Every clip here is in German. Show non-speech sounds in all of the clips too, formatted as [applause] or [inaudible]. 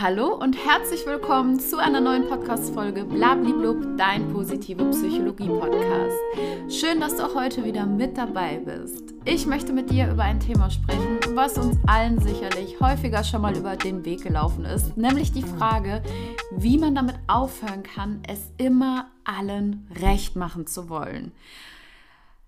Hallo und herzlich willkommen zu einer neuen Podcast-Folge Blabliblub, dein positive Psychologie-Podcast. Schön, dass du auch heute wieder mit dabei bist. Ich möchte mit dir über ein Thema sprechen, was uns allen sicherlich häufiger schon mal über den Weg gelaufen ist, nämlich die Frage, wie man damit aufhören kann, es immer allen recht machen zu wollen.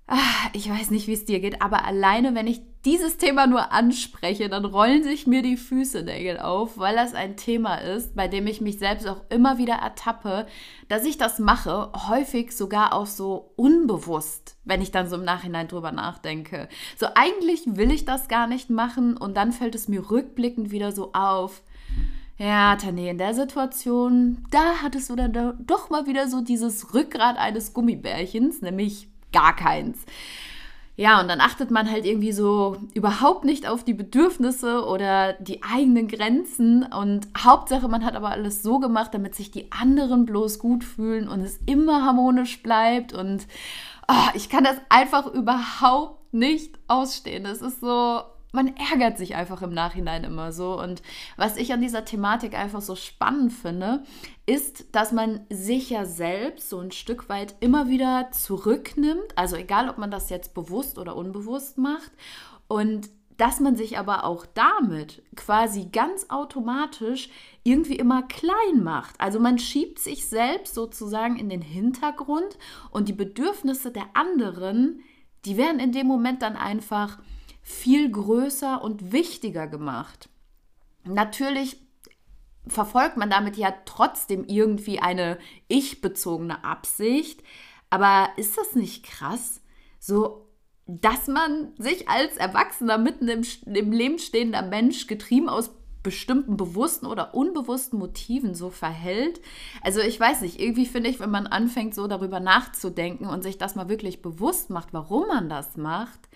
Ah, ich weiß nicht, wie es dir geht, aber alleine, wenn ich dieses Thema nur anspreche, dann rollen sich mir die Füße Nägel auf, weil das ein Thema ist, bei dem ich mich selbst auch immer wieder ertappe, dass ich das mache, häufig sogar auch so unbewusst, wenn ich dann so im Nachhinein drüber nachdenke. So eigentlich will ich das gar nicht machen und dann fällt es mir rückblickend wieder so auf. Ja, Tane, in der Situation, da hattest du dann doch mal wieder so dieses Rückgrat eines Gummibärchens, nämlich gar keins. Ja, und dann achtet man halt irgendwie so überhaupt nicht auf die Bedürfnisse oder die eigenen Grenzen. Und Hauptsache, man hat aber alles so gemacht, damit sich die anderen bloß gut fühlen und es immer harmonisch bleibt. Und oh, ich kann das einfach überhaupt nicht ausstehen. Das ist so, man ärgert sich einfach im Nachhinein immer so. Und was ich an dieser Thematik einfach so spannend finde, ist, dass man sich ja selbst so ein Stück weit immer wieder zurücknimmt. Also egal, ob man das jetzt bewusst oder unbewusst macht. Und dass man sich aber auch damit quasi ganz automatisch irgendwie immer klein macht. Also man schiebt sich selbst sozusagen in den Hintergrund und die Bedürfnisse der anderen, die werden in dem Moment dann einfach viel größer und wichtiger gemacht. Natürlich verfolgt man damit ja trotzdem irgendwie eine ich-bezogene Absicht. Aber ist das nicht krass? So, dass man sich als Erwachsener mitten im, im Leben stehender Mensch, getrieben aus bestimmten bewussten oder unbewussten Motiven so verhält. Also ich weiß nicht, irgendwie finde ich, wenn man anfängt so darüber nachzudenken und sich das mal wirklich bewusst macht, warum man das macht,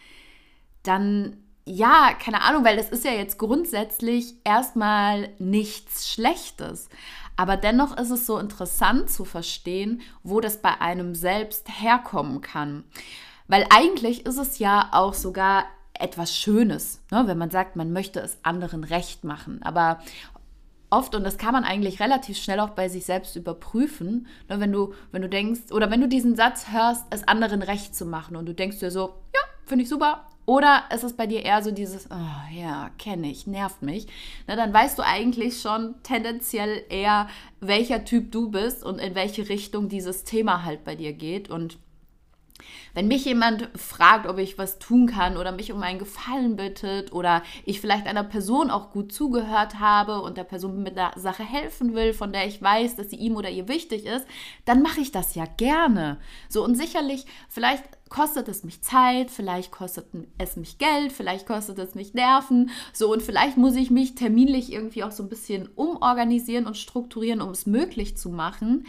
dann ja, keine Ahnung, weil das ist ja jetzt grundsätzlich erstmal nichts Schlechtes. Aber dennoch ist es so interessant zu verstehen, wo das bei einem selbst herkommen kann. Weil eigentlich ist es ja auch sogar etwas Schönes, ne? wenn man sagt, man möchte es anderen recht machen. Aber oft, und das kann man eigentlich relativ schnell auch bei sich selbst überprüfen, ne? wenn, du, wenn du denkst, oder wenn du diesen Satz hörst, es anderen recht zu machen und du denkst dir so, ja, finde ich super, oder ist es bei dir eher so dieses, oh ja, kenne ich, nervt mich. Na, dann weißt du eigentlich schon tendenziell eher, welcher Typ du bist und in welche Richtung dieses Thema halt bei dir geht. Und wenn mich jemand fragt, ob ich was tun kann oder mich um einen Gefallen bittet oder ich vielleicht einer Person auch gut zugehört habe und der Person mit der Sache helfen will, von der ich weiß, dass sie ihm oder ihr wichtig ist, dann mache ich das ja gerne. So und sicherlich, vielleicht kostet es mich Zeit, vielleicht kostet es mich Geld, vielleicht kostet es mich Nerven, so und vielleicht muss ich mich terminlich irgendwie auch so ein bisschen umorganisieren und strukturieren, um es möglich zu machen.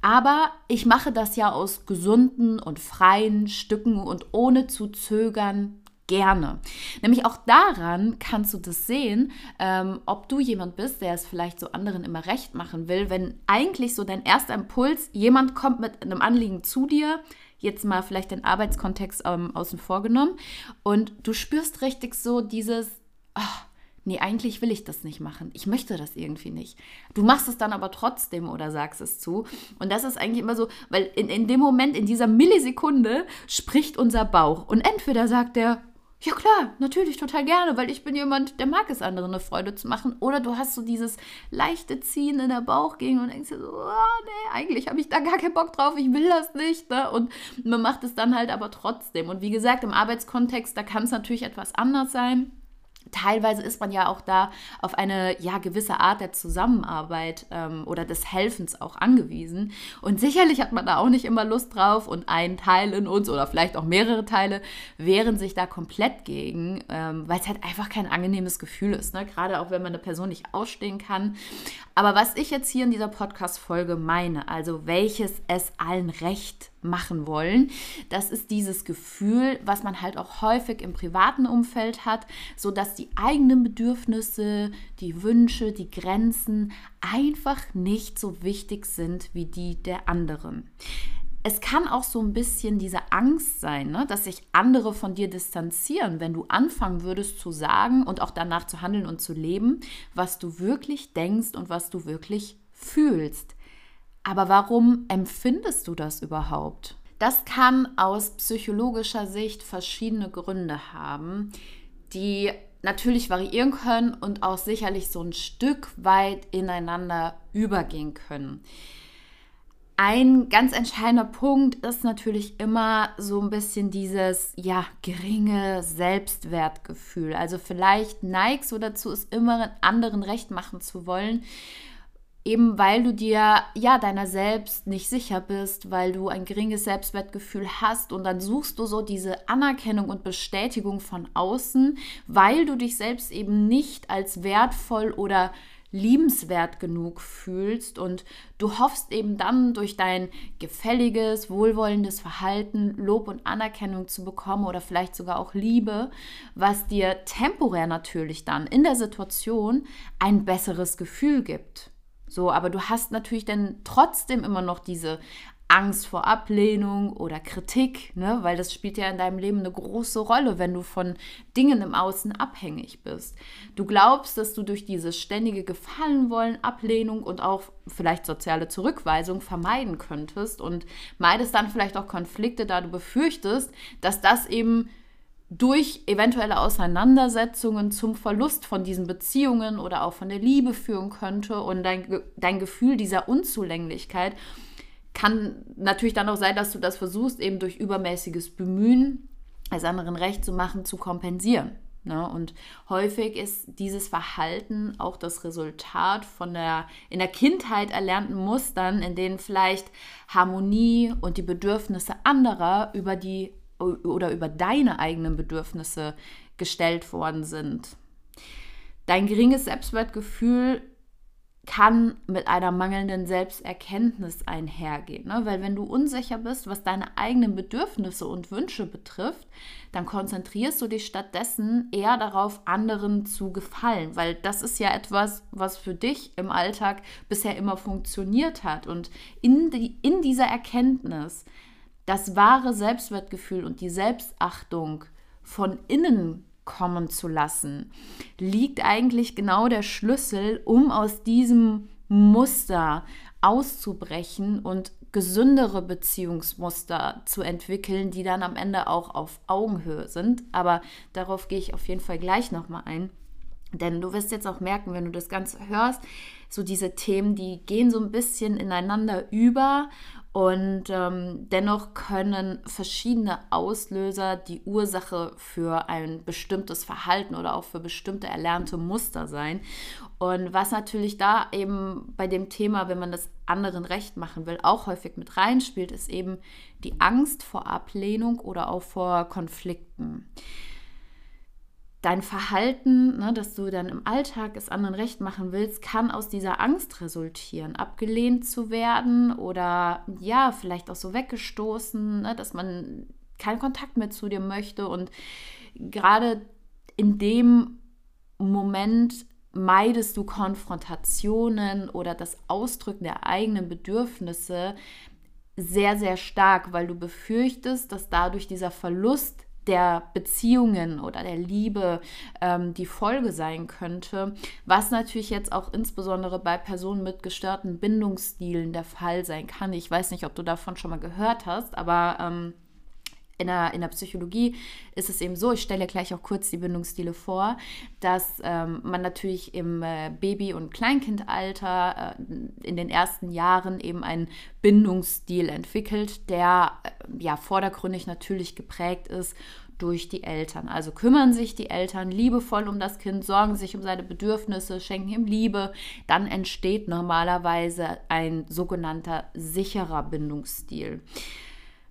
Aber ich mache das ja aus gesunden und freien Stücken und ohne zu zögern gerne. Nämlich auch daran kannst du das sehen, ähm, ob du jemand bist, der es vielleicht so anderen immer recht machen will, wenn eigentlich so dein erster Impuls, jemand kommt mit einem Anliegen zu dir, jetzt mal vielleicht den Arbeitskontext ähm, außen vor genommen, und du spürst richtig so dieses, oh, nee, eigentlich will ich das nicht machen. Ich möchte das irgendwie nicht. Du machst es dann aber trotzdem oder sagst es zu. Und das ist eigentlich immer so, weil in, in dem Moment, in dieser Millisekunde spricht unser Bauch. Und entweder sagt er, ja klar, natürlich total gerne, weil ich bin jemand, der mag es, anderen eine Freude zu machen. Oder du hast so dieses leichte Ziehen in der Bauchgegend und denkst dir so, oh, nee, eigentlich habe ich da gar keinen Bock drauf, ich will das nicht. Ne? Und man macht es dann halt aber trotzdem. Und wie gesagt, im Arbeitskontext, da kann es natürlich etwas anders sein. Teilweise ist man ja auch da auf eine ja gewisse Art der Zusammenarbeit ähm, oder des Helfens auch angewiesen. Und sicherlich hat man da auch nicht immer Lust drauf und ein Teil in uns oder vielleicht auch mehrere Teile wehren sich da komplett gegen, ähm, weil es halt einfach kein angenehmes Gefühl ist. Ne? Gerade auch wenn man eine Person nicht ausstehen kann. Aber was ich jetzt hier in dieser Podcast-Folge meine, also welches es allen recht machen wollen. Das ist dieses Gefühl, was man halt auch häufig im privaten Umfeld hat, so dass die eigenen Bedürfnisse, die Wünsche, die Grenzen einfach nicht so wichtig sind wie die der anderen. es kann auch so ein bisschen diese Angst sein, ne? dass sich andere von dir distanzieren, wenn du anfangen würdest zu sagen und auch danach zu handeln und zu leben, was du wirklich denkst und was du wirklich fühlst. Aber warum empfindest du das überhaupt? Das kann aus psychologischer Sicht verschiedene Gründe haben, die natürlich variieren können und auch sicherlich so ein Stück weit ineinander übergehen können. Ein ganz entscheidender Punkt ist natürlich immer so ein bisschen dieses, ja, geringe Selbstwertgefühl. Also vielleicht neigst du dazu, es immer anderen recht machen zu wollen, eben weil du dir, ja, deiner selbst nicht sicher bist, weil du ein geringes Selbstwertgefühl hast und dann suchst du so diese Anerkennung und Bestätigung von außen, weil du dich selbst eben nicht als wertvoll oder liebenswert genug fühlst und du hoffst eben dann durch dein gefälliges, wohlwollendes Verhalten Lob und Anerkennung zu bekommen oder vielleicht sogar auch Liebe, was dir temporär natürlich dann in der Situation ein besseres Gefühl gibt. So, aber du hast natürlich dann trotzdem immer noch diese Angst vor Ablehnung oder Kritik, ne? weil das spielt ja in deinem Leben eine große Rolle, wenn du von Dingen im Außen abhängig bist. Du glaubst, dass du durch dieses ständige Gefallenwollen, Ablehnung und auch vielleicht soziale Zurückweisung vermeiden könntest und meidest dann vielleicht auch Konflikte, da du befürchtest, dass das eben durch eventuelle Auseinandersetzungen zum Verlust von diesen Beziehungen oder auch von der Liebe führen könnte und dein, dein Gefühl dieser Unzulänglichkeit kann natürlich dann auch sein, dass du das versuchst, eben durch übermäßiges Bemühen, es anderen recht zu machen, zu kompensieren. Ne? Und häufig ist dieses Verhalten auch das Resultat von der in der Kindheit erlernten Mustern, in denen vielleicht Harmonie und die Bedürfnisse anderer über die oder über deine eigenen Bedürfnisse gestellt worden sind. Dein geringes Selbstwertgefühl kann mit einer mangelnden Selbsterkenntnis einhergehen. Ne? Weil wenn du unsicher bist, was deine eigenen Bedürfnisse und Wünsche betrifft, dann konzentrierst du dich stattdessen eher darauf, anderen zu gefallen. Weil das ist ja etwas, was für dich im Alltag bisher immer funktioniert hat. Und in, die, in dieser Erkenntnis, das wahre Selbstwertgefühl und die Selbstachtung von innen kommen zu lassen, liegt eigentlich genau der Schlüssel, um aus diesem Muster auszubrechen und gesündere Beziehungsmuster zu entwickeln, die dann am Ende auch auf Augenhöhe sind. Aber darauf gehe ich auf jeden Fall gleich nochmal ein. Denn du wirst jetzt auch merken, wenn du das Ganze hörst, so diese Themen, die gehen so ein bisschen ineinander über und ähm, dennoch können verschiedene Auslöser die Ursache für ein bestimmtes Verhalten oder auch für bestimmte erlernte Muster sein. Und was natürlich da eben bei dem Thema, wenn man das anderen recht machen will, auch häufig mit reinspielt, ist eben die Angst vor Ablehnung oder auch vor Konflikten dein Verhalten, ne, dass du dann im Alltag es anderen recht machen willst, kann aus dieser Angst resultieren, abgelehnt zu werden oder ja, vielleicht auch so weggestoßen, ne, dass man keinen Kontakt mehr zu dir möchte. Und gerade in dem Moment meidest du Konfrontationen oder das Ausdrücken der eigenen Bedürfnisse sehr, sehr stark, weil du befürchtest, dass dadurch dieser Verlust der Beziehungen oder der Liebe ähm, die Folge sein könnte, was natürlich jetzt auch insbesondere bei Personen mit gestörten Bindungsstilen der Fall sein kann. Ich weiß nicht, ob du davon schon mal gehört hast, aber ähm, in der, in der Psychologie ist es eben so, ich stelle gleich auch kurz die Bindungsstile vor, dass ähm, man natürlich im äh, Baby- und Kleinkindalter äh, in den ersten Jahren eben einen Bindungsstil entwickelt, der äh, ja vordergründig natürlich geprägt ist durch die Eltern. Also kümmern sich die Eltern liebevoll um das Kind, sorgen sich um seine Bedürfnisse, schenken ihm Liebe, dann entsteht normalerweise ein sogenannter sicherer Bindungsstil.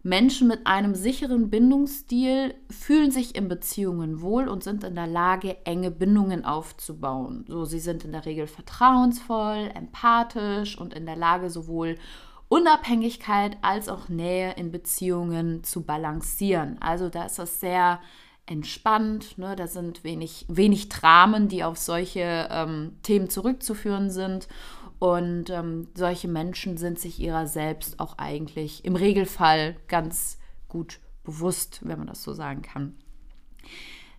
Menschen mit einem sicheren Bindungsstil fühlen sich in Beziehungen wohl und sind in der Lage, enge Bindungen aufzubauen. So, sie sind in der Regel vertrauensvoll, empathisch und in der Lage, sowohl Unabhängigkeit als auch Nähe in Beziehungen zu balancieren. Also da ist es sehr entspannt. Ne? Da sind wenig, wenig Dramen, die auf solche ähm, Themen zurückzuführen sind. Und ähm, solche Menschen sind sich ihrer selbst auch eigentlich im Regelfall ganz gut bewusst, wenn man das so sagen kann.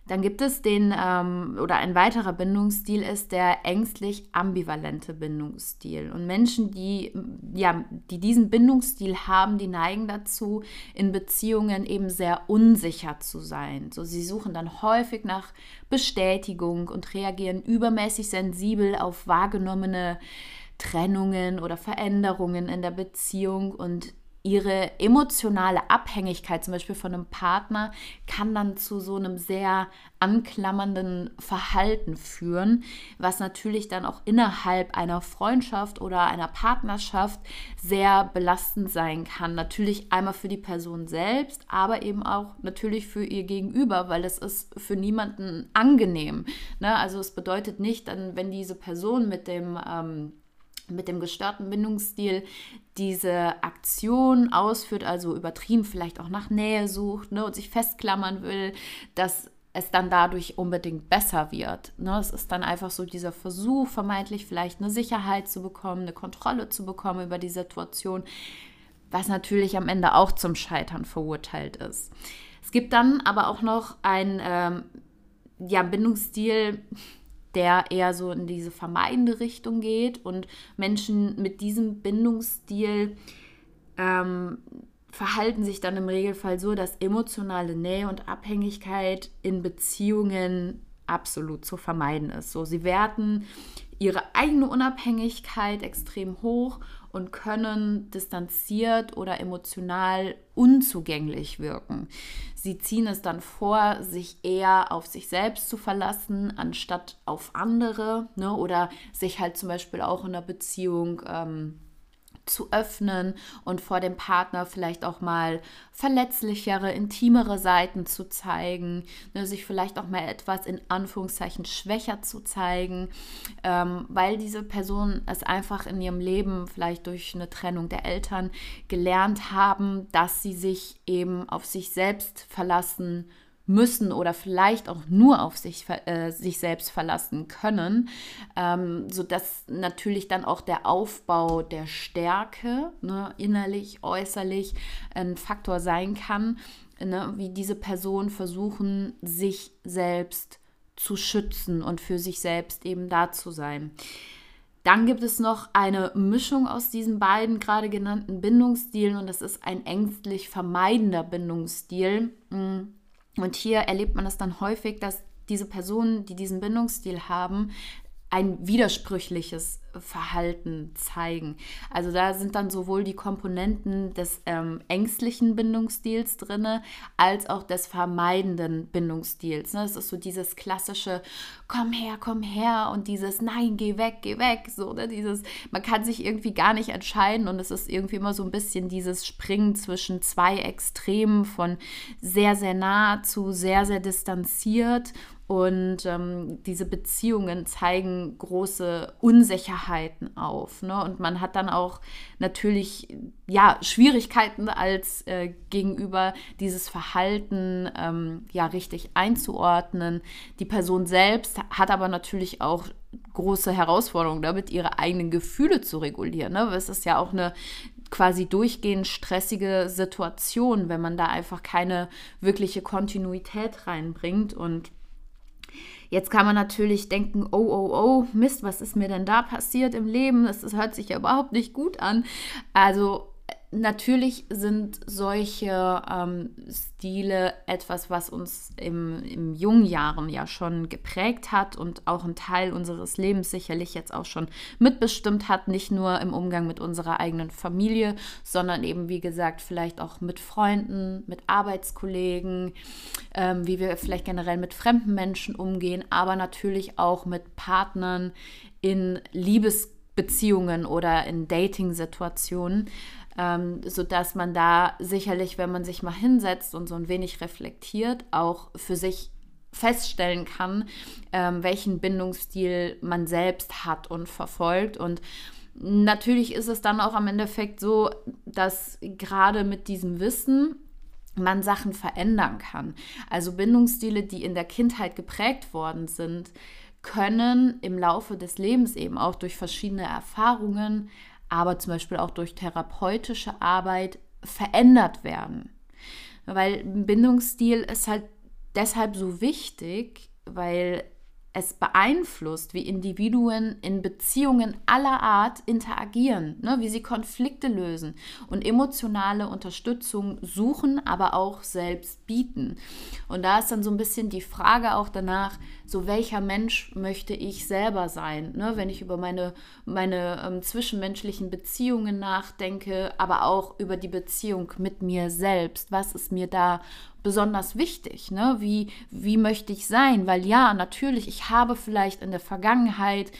Dann gibt es den, ähm, oder ein weiterer Bindungsstil ist der ängstlich ambivalente Bindungsstil. Und Menschen, die, ja, die diesen Bindungsstil haben, die neigen dazu, in Beziehungen eben sehr unsicher zu sein. So, sie suchen dann häufig nach Bestätigung und reagieren übermäßig sensibel auf wahrgenommene Trennungen oder Veränderungen in der Beziehung und ihre emotionale Abhängigkeit zum Beispiel von einem Partner kann dann zu so einem sehr anklammernden Verhalten führen, was natürlich dann auch innerhalb einer Freundschaft oder einer Partnerschaft sehr belastend sein kann. Natürlich einmal für die Person selbst, aber eben auch natürlich für ihr Gegenüber, weil das ist für niemanden angenehm. Ne? Also es bedeutet nicht, dann, wenn diese Person mit dem ähm, mit dem gestörten Bindungsstil diese Aktion ausführt, also übertrieben vielleicht auch nach Nähe sucht ne, und sich festklammern will, dass es dann dadurch unbedingt besser wird. Ne? Es ist dann einfach so dieser Versuch, vermeintlich vielleicht eine Sicherheit zu bekommen, eine Kontrolle zu bekommen über die Situation, was natürlich am Ende auch zum Scheitern verurteilt ist. Es gibt dann aber auch noch ein ähm, ja, Bindungsstil, der eher so in diese vermeidende Richtung geht und Menschen mit diesem Bindungsstil ähm, verhalten sich dann im Regelfall so, dass emotionale Nähe und Abhängigkeit in Beziehungen absolut zu vermeiden ist. So, sie werten ihre eigene Unabhängigkeit extrem hoch und können distanziert oder emotional unzugänglich wirken. Sie ziehen es dann vor, sich eher auf sich selbst zu verlassen, anstatt auf andere ne? oder sich halt zum Beispiel auch in einer Beziehung ähm, zu öffnen und vor dem Partner vielleicht auch mal verletzlichere, intimere Seiten zu zeigen, ne, sich vielleicht auch mal etwas in Anführungszeichen schwächer zu zeigen, ähm, weil diese Person es einfach in ihrem Leben vielleicht durch eine Trennung der Eltern gelernt haben, dass sie sich eben auf sich selbst verlassen müssen oder vielleicht auch nur auf sich, äh, sich selbst verlassen können, ähm, sodass natürlich dann auch der Aufbau der Stärke, ne, innerlich, äußerlich, ein Faktor sein kann, ne, wie diese Personen versuchen, sich selbst zu schützen und für sich selbst eben da zu sein. Dann gibt es noch eine Mischung aus diesen beiden gerade genannten Bindungsstilen und das ist ein ängstlich vermeidender Bindungsstil. Mm, und hier erlebt man es dann häufig, dass diese Personen, die diesen Bindungsstil haben, ein widersprüchliches Verhalten zeigen. Also da sind dann sowohl die Komponenten des ähm, ängstlichen Bindungsstils drin, als auch des vermeidenden Bindungsstils. Ne? Das ist so dieses klassische Komm her, komm her und dieses Nein, geh weg, geh weg. So, ne? dieses, man kann sich irgendwie gar nicht entscheiden und es ist irgendwie immer so ein bisschen dieses Springen zwischen zwei Extremen von sehr, sehr nah zu sehr, sehr distanziert und ähm, diese Beziehungen zeigen große Unsicherheiten auf. Ne? Und man hat dann auch natürlich ja, Schwierigkeiten als äh, gegenüber dieses Verhalten ähm, ja richtig einzuordnen. Die Person selbst hat aber natürlich auch große Herausforderungen damit, ihre eigenen Gefühle zu regulieren. Ne? Es ist ja auch eine quasi durchgehend stressige Situation, wenn man da einfach keine wirkliche Kontinuität reinbringt und Jetzt kann man natürlich denken, oh, oh, oh, Mist, was ist mir denn da passiert im Leben? Das, das hört sich ja überhaupt nicht gut an. Also Natürlich sind solche ähm, Stile etwas, was uns im, im jungen Jahren ja schon geprägt hat und auch einen Teil unseres Lebens sicherlich jetzt auch schon mitbestimmt hat, nicht nur im Umgang mit unserer eigenen Familie, sondern eben, wie gesagt, vielleicht auch mit Freunden, mit Arbeitskollegen, ähm, wie wir vielleicht generell mit fremden Menschen umgehen, aber natürlich auch mit Partnern in Liebesbeziehungen oder in Dating-Situationen ähm, sodass man da sicherlich, wenn man sich mal hinsetzt und so ein wenig reflektiert, auch für sich feststellen kann, ähm, welchen Bindungsstil man selbst hat und verfolgt. Und natürlich ist es dann auch am Endeffekt so, dass gerade mit diesem Wissen, man Sachen verändern kann. Also Bindungsstile, die in der Kindheit geprägt worden sind, können im Laufe des Lebens eben auch durch verschiedene Erfahrungen, aber zum Beispiel auch durch therapeutische Arbeit verändert werden. Weil ein Bindungsstil ist halt deshalb so wichtig, weil es beeinflusst, wie Individuen in Beziehungen aller Art interagieren, ne, wie sie Konflikte lösen und emotionale Unterstützung suchen, aber auch selbst bieten. Und da ist dann so ein bisschen die Frage auch danach, so welcher Mensch möchte ich selber sein, ne, wenn ich über meine, meine ähm, zwischenmenschlichen Beziehungen nachdenke, aber auch über die Beziehung mit mir selbst. Was ist mir da besonders wichtig. Ne? Wie, wie möchte ich sein? Weil ja, natürlich, ich habe vielleicht in der Vergangenheit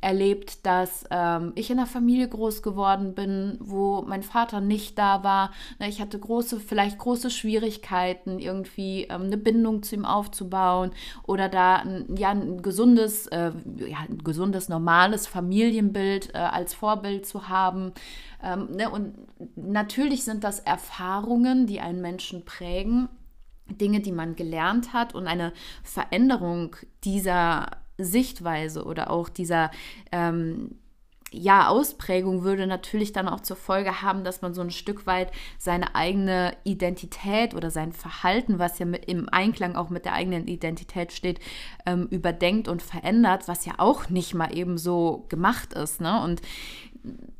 erlebt, dass ähm, ich in einer Familie groß geworden bin, wo mein Vater nicht da war. Ne? Ich hatte große, vielleicht große Schwierigkeiten, irgendwie ähm, eine Bindung zu ihm aufzubauen oder da ein, ja, ein gesundes, äh, ja, ein gesundes, normales Familienbild äh, als Vorbild zu haben. Ähm, ne? Und natürlich sind das Erfahrungen, die einen Menschen prägen. Dinge, die man gelernt hat und eine Veränderung dieser Sichtweise oder auch dieser ähm, ja, Ausprägung würde natürlich dann auch zur Folge haben, dass man so ein Stück weit seine eigene Identität oder sein Verhalten, was ja mit, im Einklang auch mit der eigenen Identität steht, ähm, überdenkt und verändert, was ja auch nicht mal eben so gemacht ist. Ne? Und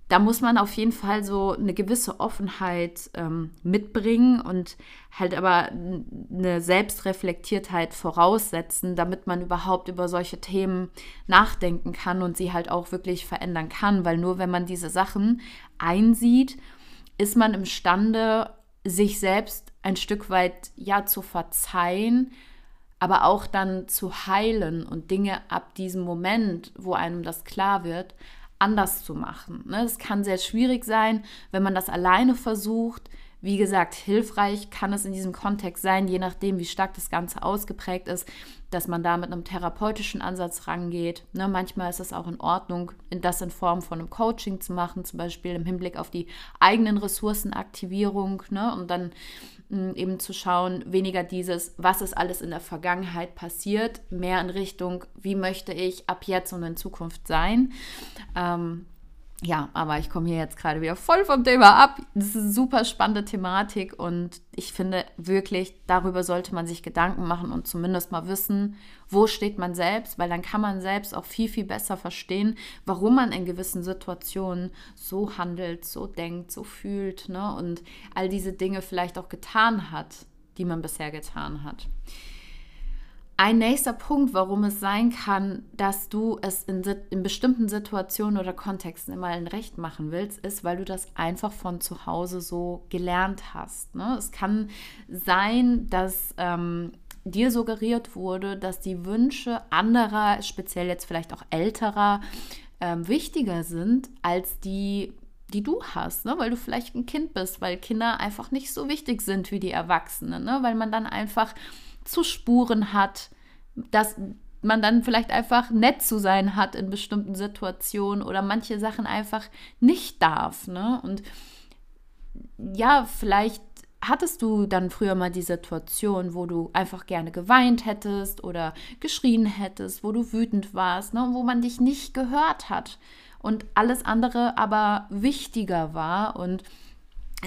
da muss man auf jeden Fall so eine gewisse Offenheit ähm, mitbringen und halt aber eine Selbstreflektiertheit voraussetzen, damit man überhaupt über solche Themen nachdenken kann und sie halt auch wirklich verändern kann. Weil nur wenn man diese Sachen einsieht, ist man imstande, sich selbst ein Stück weit ja zu verzeihen, aber auch dann zu heilen und Dinge ab diesem Moment, wo einem das klar wird, anders zu machen. Es ne? kann sehr schwierig sein, wenn man das alleine versucht. Wie gesagt, hilfreich kann es in diesem Kontext sein, je nachdem, wie stark das Ganze ausgeprägt ist, dass man da mit einem therapeutischen Ansatz rangeht. Ne, manchmal ist es auch in Ordnung, das in Form von einem Coaching zu machen, zum Beispiel im Hinblick auf die eigenen Ressourcenaktivierung ne, und dann eben zu schauen, weniger dieses, was ist alles in der Vergangenheit passiert, mehr in Richtung, wie möchte ich ab jetzt und in Zukunft sein. Ähm, ja, aber ich komme hier jetzt gerade wieder voll vom Thema ab. Das ist eine super spannende Thematik und ich finde wirklich, darüber sollte man sich Gedanken machen und zumindest mal wissen, wo steht man selbst, weil dann kann man selbst auch viel, viel besser verstehen, warum man in gewissen Situationen so handelt, so denkt, so fühlt ne? und all diese Dinge vielleicht auch getan hat, die man bisher getan hat. Ein nächster Punkt, warum es sein kann, dass du es in, in, bestimmten Situationen oder Kontexten immer allen recht machen willst, ist, weil du das einfach von zu Hause so gelernt hast. Ne? Es kann sein, dass ähm, dir suggeriert wurde, dass die Wünsche anderer, speziell jetzt vielleicht auch älterer, ähm, wichtiger sind als die die du hast, ne? weil du vielleicht ein Kind bist, weil Kinder einfach nicht so wichtig sind wie die Erwachsenen, ne? weil man dann einfach zu Spuren hat, dass man dann vielleicht einfach nett zu sein hat in bestimmten Situationen oder manche Sachen einfach nicht darf. Ne? Und ja, vielleicht hattest du dann früher mal die Situation, wo du einfach gerne geweint hättest oder geschrien hättest, wo du wütend warst, ne? wo man dich nicht gehört hat und alles andere aber wichtiger war und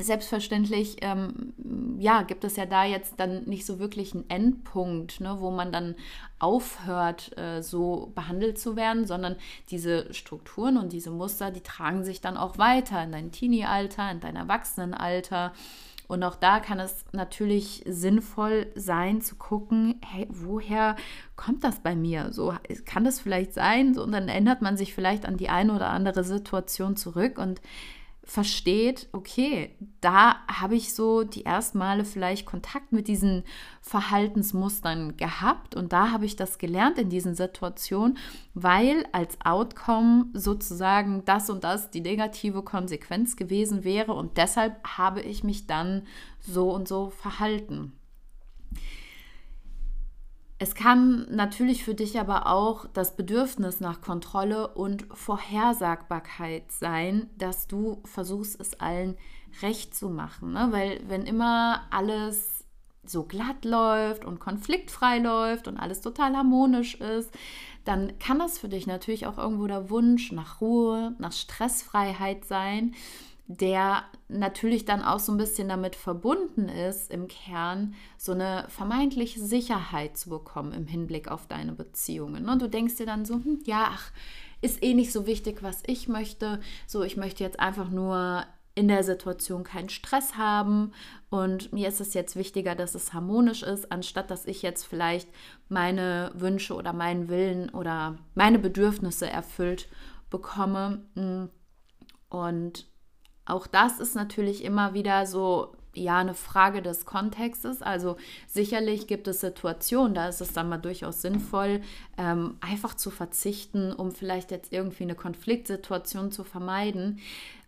selbstverständlich, ähm, ja, gibt es ja da jetzt dann nicht so wirklich einen Endpunkt, ne, wo man dann aufhört, äh, so behandelt zu werden, sondern diese Strukturen und diese Muster, die tragen sich dann auch weiter in dein Teenie-Alter, in dein Erwachsenenalter. Und auch da kann es natürlich sinnvoll sein zu gucken, hey, woher kommt das bei mir? So kann das vielleicht sein? So, und dann ändert man sich vielleicht an die eine oder andere Situation zurück und versteht, okay, da habe ich so die ersten Male vielleicht Kontakt mit diesen Verhaltensmustern gehabt und da habe ich das gelernt in diesen Situationen, weil als Outcome sozusagen das und das die negative Konsequenz gewesen wäre und deshalb habe ich mich dann so und so verhalten. Es kann natürlich für dich aber auch das Bedürfnis nach Kontrolle und Vorhersagbarkeit sein, dass du versuchst, es allen recht zu machen. Ne? Weil wenn immer alles so glatt läuft und konfliktfrei läuft und alles total harmonisch ist, dann kann das für dich natürlich auch irgendwo der Wunsch nach Ruhe, nach Stressfreiheit sein, der natürlich dann auch so ein bisschen damit verbunden ist, im Kern so eine vermeintliche Sicherheit zu bekommen im Hinblick auf deine Beziehungen. Und du denkst dir dann so, hm, ja, ach, ist eh nicht so wichtig, was ich möchte. So, ich möchte jetzt einfach nur in der Situation keinen Stress haben und mir ist es jetzt wichtiger, dass es harmonisch ist, anstatt dass ich jetzt vielleicht meine Wünsche oder meinen Willen oder meine Bedürfnisse erfüllt bekomme. Und auch das ist natürlich immer wieder so ja eine Frage des Kontextes. Also sicherlich gibt es Situationen, da ist es dann mal durchaus sinnvoll, ähm, einfach zu verzichten, um vielleicht jetzt irgendwie eine Konfliktsituation zu vermeiden.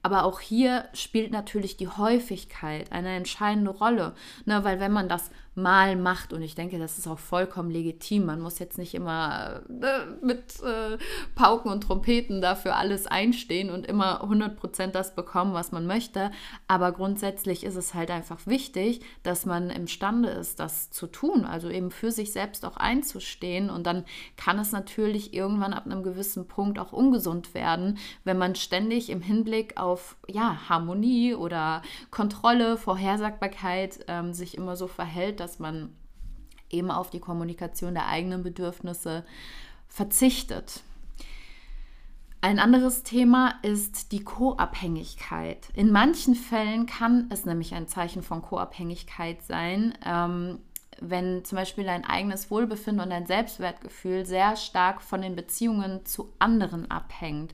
Aber auch hier spielt natürlich die Häufigkeit eine entscheidende Rolle, ne? weil wenn man das mal macht. Und ich denke, das ist auch vollkommen legitim. Man muss jetzt nicht immer äh, mit äh, Pauken und Trompeten dafür alles einstehen und immer 100% das bekommen, was man möchte. Aber grundsätzlich ist es halt einfach wichtig, dass man imstande ist, das zu tun. Also eben für sich selbst auch einzustehen. Und dann kann es natürlich irgendwann ab einem gewissen Punkt auch ungesund werden, wenn man ständig im Hinblick auf ja, Harmonie oder Kontrolle, Vorhersagbarkeit ähm, sich immer so verhält, dass man eben auf die Kommunikation der eigenen Bedürfnisse verzichtet. Ein anderes Thema ist die Co-Abhängigkeit. In manchen Fällen kann es nämlich ein Zeichen von Co-Abhängigkeit sein, ähm, wenn zum Beispiel dein eigenes Wohlbefinden und dein Selbstwertgefühl sehr stark von den Beziehungen zu anderen abhängt.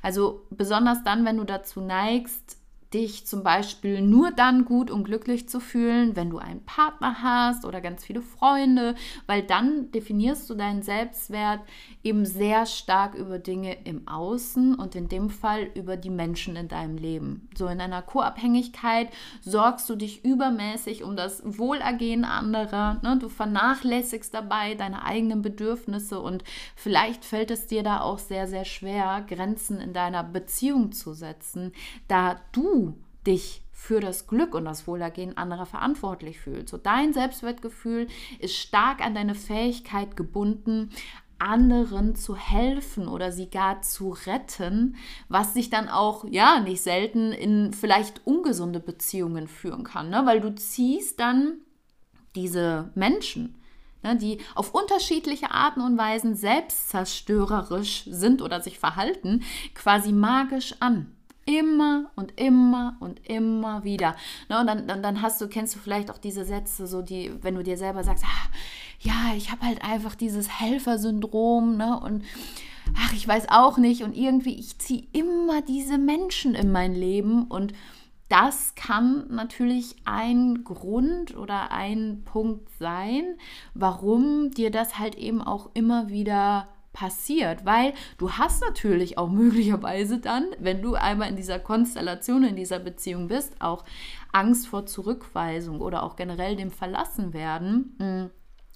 Also besonders dann, wenn du dazu neigst, dich zum Beispiel nur dann gut und glücklich zu fühlen, wenn du einen Partner hast oder ganz viele Freunde, weil dann definierst du deinen Selbstwert eben sehr stark über Dinge im Außen und in dem Fall über die Menschen in deinem Leben. So in einer Co-Abhängigkeit sorgst du dich übermäßig um das Wohlergehen anderer, ne? du vernachlässigst dabei deine eigenen Bedürfnisse und vielleicht fällt es dir da auch sehr, sehr schwer, Grenzen in deiner Beziehung zu setzen, da du dich für das Glück und das Wohlergehen anderer verantwortlich fühlst. So dein Selbstwertgefühl ist stark an deine Fähigkeit gebunden, anderen zu helfen oder sie gar zu retten, was sich dann auch ja nicht selten in vielleicht ungesunde Beziehungen führen kann, ne? weil du ziehst dann diese Menschen, ne, die auf unterschiedliche Arten und Weisen selbstzerstörerisch sind oder sich verhalten, quasi magisch an. Immer und immer und immer wieder. Ne, und dann, dann, dann hast du, kennst du vielleicht auch diese Sätze, so die, wenn du dir selber sagst, ah, ja, ich habe halt einfach dieses Helfersyndrom, ne? Und ach, ich weiß auch nicht. Und irgendwie, ich ziehe immer diese Menschen in mein Leben und das kann natürlich ein Grund oder ein Punkt sein, warum dir das halt eben auch immer wieder passiert, weil du hast natürlich auch möglicherweise dann, wenn du einmal in dieser Konstellation, in dieser Beziehung bist, auch Angst vor Zurückweisung oder auch generell dem Verlassenwerden. Hm,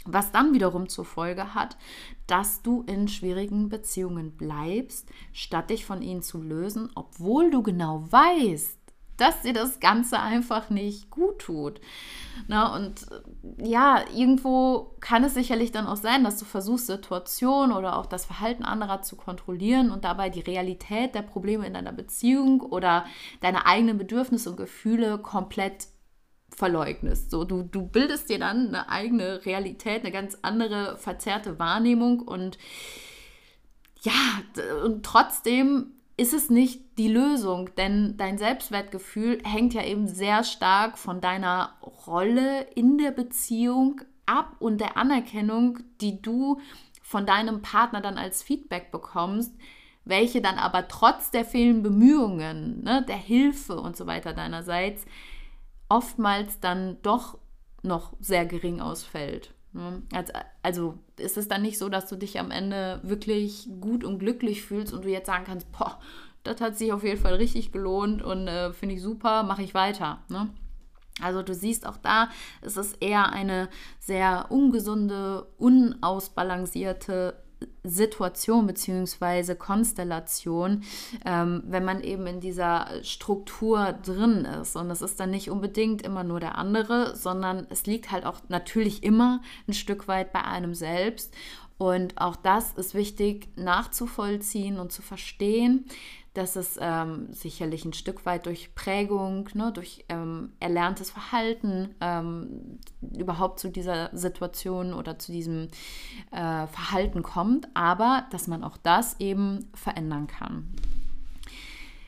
was dann wiederum zur Folge hat, dass du in schwierigen Beziehungen bleibst, statt dich von ihnen zu lösen, obwohl du genau weißt, dass dir das Ganze einfach nicht gut tut. Na, und äh, ja, irgendwo kann es sicherlich dann auch sein, dass du versuchst, Situationen oder auch das Verhalten anderer zu kontrollieren und dabei die Realität der Probleme in deiner Beziehung oder deine eigenen Bedürfnisse und Gefühle komplett verleugnest. So, du, du bildest dir dann eine eigene Realität, eine ganz andere verzerrte Wahrnehmung und ja, und trotzdem ist es nicht die Lösung, denn dein Selbstwertgefühl hängt ja eben sehr stark von deiner Rolle in der Beziehung ab und der Anerkennung, die du von deinem Partner dann als Feedback bekommst, welche dann aber trotz der fehlenden Bemühungen, ne, der Hilfe und so weiter deinerseits oftmals dann doch noch sehr gering ausfällt. Ne? Also, ist es dann nicht so, dass du dich am Ende wirklich gut und glücklich fühlst und du jetzt sagen kannst, boah, das hat sich auf jeden Fall richtig gelohnt und äh, finde ich super, mache ich weiter. Ne? Also du siehst auch da, es ist eher eine sehr ungesunde, unausbalancierte Situation bzw. Konstellation, ähm, wenn man eben in dieser Struktur drin ist. Und es ist dann nicht unbedingt immer nur der andere, sondern es liegt halt auch natürlich immer ein Stück weit bei einem selbst. Und auch das ist wichtig nachzuvollziehen und zu verstehen, dass es ähm, sicherlich ein Stück weit durch Prägung, ne, durch ähm, erlerntes Verhalten ähm, überhaupt zu dieser Situation oder zu diesem äh, Verhalten kommt, aber dass man auch das eben verändern kann.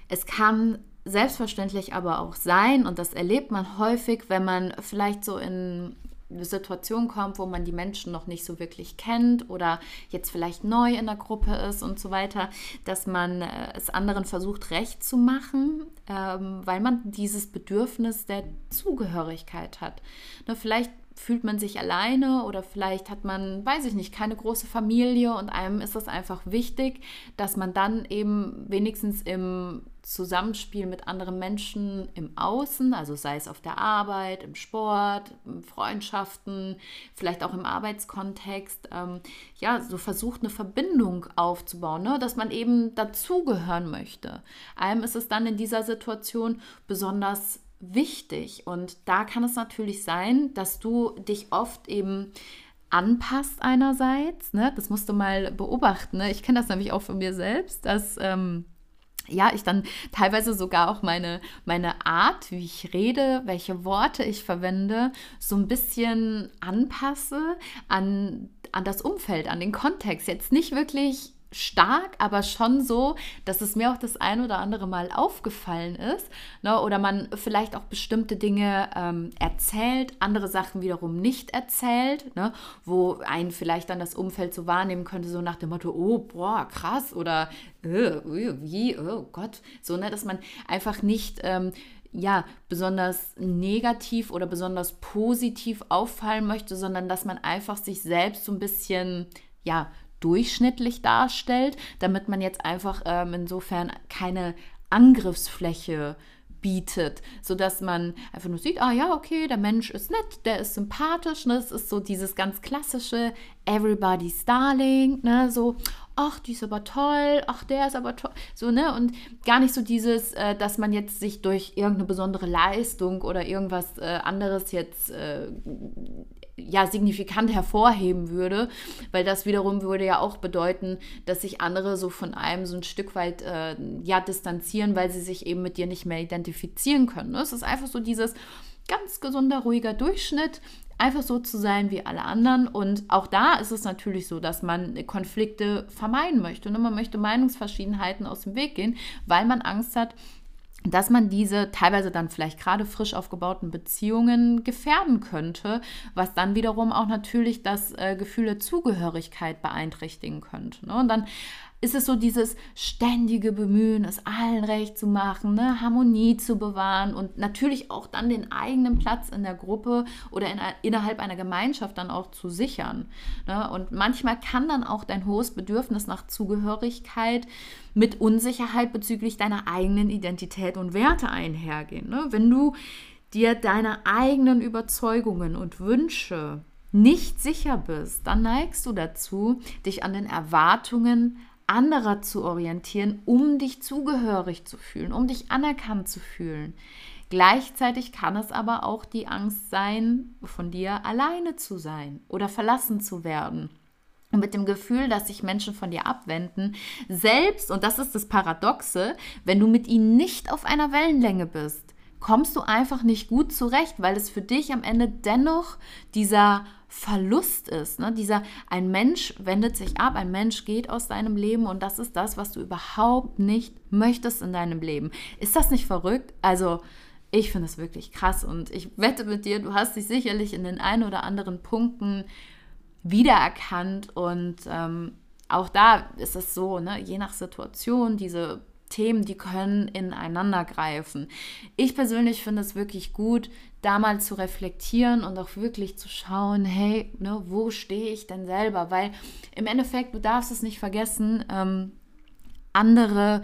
Es kann selbstverständlich aber auch sein, und das erlebt man häufig, wenn man vielleicht so in Situation kommt, wo man die Menschen noch nicht so wirklich kennt oder jetzt vielleicht neu in der Gruppe ist und so weiter, dass man äh, es anderen versucht recht zu machen, ähm, weil man dieses Bedürfnis der Zugehörigkeit hat. Ne, vielleicht fühlt man sich alleine oder vielleicht hat man, weiß ich nicht, keine große Familie und einem ist es einfach wichtig, dass man dann eben wenigstens im Zusammenspiel mit anderen Menschen im Außen, also sei es auf der Arbeit, im Sport, in Freundschaften, vielleicht auch im Arbeitskontext, ähm, ja, so versucht eine Verbindung aufzubauen, ne? dass man eben dazugehören möchte. Einem ist es dann in dieser Situation besonders wichtig und da kann es natürlich sein, dass du dich oft eben anpasst einerseits, ne? das musst du mal beobachten. Ne? Ich kenne das nämlich auch von mir selbst, dass ähm, ja, ich dann teilweise sogar auch meine, meine Art, wie ich rede, welche Worte ich verwende, so ein bisschen anpasse an, an das Umfeld, an den Kontext. Jetzt nicht wirklich stark, aber schon so, dass es mir auch das ein oder andere Mal aufgefallen ist. Ne? Oder man vielleicht auch bestimmte Dinge ähm, erzählt, andere Sachen wiederum nicht erzählt, ne? wo einen vielleicht dann das Umfeld so wahrnehmen könnte, so nach dem Motto, oh, boah, krass oder äh, wie, oh Gott, so, ne? dass man einfach nicht. Ähm, ja, besonders negativ oder besonders positiv auffallen möchte, sondern dass man einfach sich selbst so ein bisschen ja, durchschnittlich darstellt, damit man jetzt einfach ähm, insofern keine Angriffsfläche bietet, sodass man einfach nur sieht, ah ja, okay, der Mensch ist nett, der ist sympathisch, ne? das ist so dieses ganz klassische Everybody's Darling, ne, so, ach, die ist aber toll, ach, der ist aber toll, so, ne, und gar nicht so dieses, äh, dass man jetzt sich durch irgendeine besondere Leistung oder irgendwas äh, anderes jetzt äh, ja signifikant hervorheben würde, weil das wiederum würde ja auch bedeuten, dass sich andere so von einem so ein Stück weit äh, ja distanzieren, weil sie sich eben mit dir nicht mehr identifizieren können. Ne? Es ist einfach so dieses ganz gesunder, ruhiger Durchschnitt, einfach so zu sein wie alle anderen. Und auch da ist es natürlich so, dass man Konflikte vermeiden möchte. Ne? Man möchte Meinungsverschiedenheiten aus dem Weg gehen, weil man Angst hat, dass man diese teilweise dann vielleicht gerade frisch aufgebauten Beziehungen gefährden könnte, was dann wiederum auch natürlich das äh, Gefühl der Zugehörigkeit beeinträchtigen könnte. Ne? Und dann ist es so dieses ständige Bemühen, es allen recht zu machen, ne? Harmonie zu bewahren und natürlich auch dann den eigenen Platz in der Gruppe oder in, innerhalb einer Gemeinschaft dann auch zu sichern. Ne? Und manchmal kann dann auch dein hohes Bedürfnis nach Zugehörigkeit mit Unsicherheit bezüglich deiner eigenen Identität und Werte einhergehen. Ne? Wenn du dir deiner eigenen Überzeugungen und Wünsche nicht sicher bist, dann neigst du dazu, dich an den Erwartungen anderer zu orientieren, um dich zugehörig zu fühlen, um dich anerkannt zu fühlen. Gleichzeitig kann es aber auch die Angst sein, von dir alleine zu sein oder verlassen zu werden. Und mit dem Gefühl, dass sich Menschen von dir abwenden, selbst, und das ist das Paradoxe, wenn du mit ihnen nicht auf einer Wellenlänge bist, kommst du einfach nicht gut zurecht, weil es für dich am Ende dennoch dieser Verlust ist. Ne? Dieser, ein Mensch wendet sich ab, ein Mensch geht aus deinem Leben und das ist das, was du überhaupt nicht möchtest in deinem Leben. Ist das nicht verrückt? Also, ich finde es wirklich krass und ich wette mit dir, du hast dich sicherlich in den ein oder anderen Punkten wiedererkannt und ähm, auch da ist es so, ne, je nach Situation, diese Themen, die können ineinander greifen. Ich persönlich finde es wirklich gut, da mal zu reflektieren und auch wirklich zu schauen, hey, ne, wo stehe ich denn selber? Weil im Endeffekt, du darfst es nicht vergessen, ähm, andere